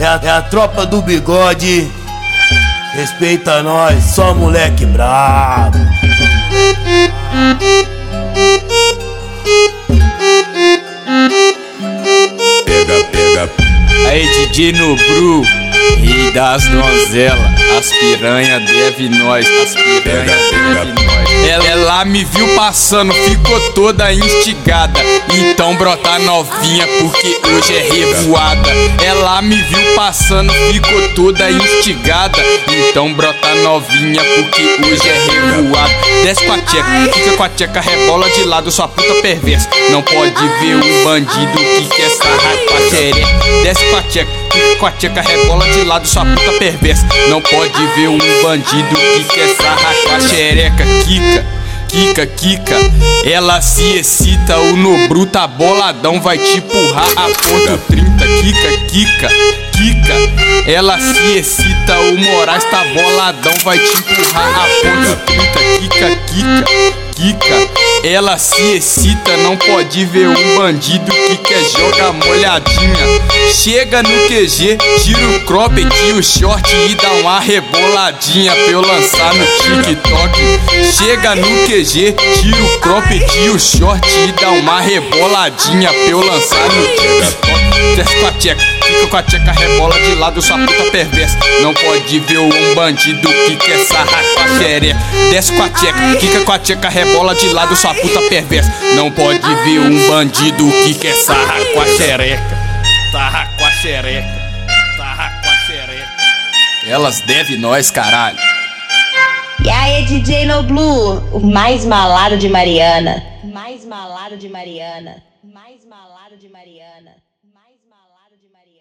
É a, é a tropa do bigode. Respeita nós, só moleque brabo. Pega, pega. Aí DJ Nobru, rei das donzelas, as piranha deve nós, as piranha deve nós. Ela, me viu passando, ficou toda instigada. Então brota novinha, porque hoje é revoada. Ela me viu passando, ficou toda instigada. Então brota novinha, porque hoje é revoada. Desce com a tcheca, fica com a tcheca, rebola de lado, sua puta perversa. Não pode ver um bandido que quer sarrar com a xereca. Desce com a tcheca, fica com a tcheca, rebola de lado, sua puta perversa. Não pode ver um bandido que quer sarrar com a xereca. Kika. Kika, Kika, ela se excita, o Nobru tá boladão, vai te empurrar a ponto 30. Kika, Kika, Kika, ela se excita, o Moraes tá boladão, vai te empurrar a ponto 30. Kika, Kika. Kika, ela se excita, não pode ver um bandido que quer jogar molhadinha. Chega no QG, tira o cropped e o short e dá uma reboladinha pra eu lançar no TikTok. Chega no QG, tira o cropped e o short e dá uma reboladinha pra eu lançar no TikTok. Desce com a fica com a tcheca, rebola de lado, sua puta perversa. Não pode ver um bandido que quer sarrar com a xereca. Desce com a tcheca, fica com a tcheca, rebola de lado, sua puta perversa. Não pode ver um bandido que quer sarrar com a xereca. Sarrar com a xereca, sarrar com a xereca. Elas devem nós, caralho. E aí, DJ No Blue, o mais malado de Mariana. Mais malado de Mariana. Mais malado de Mariana.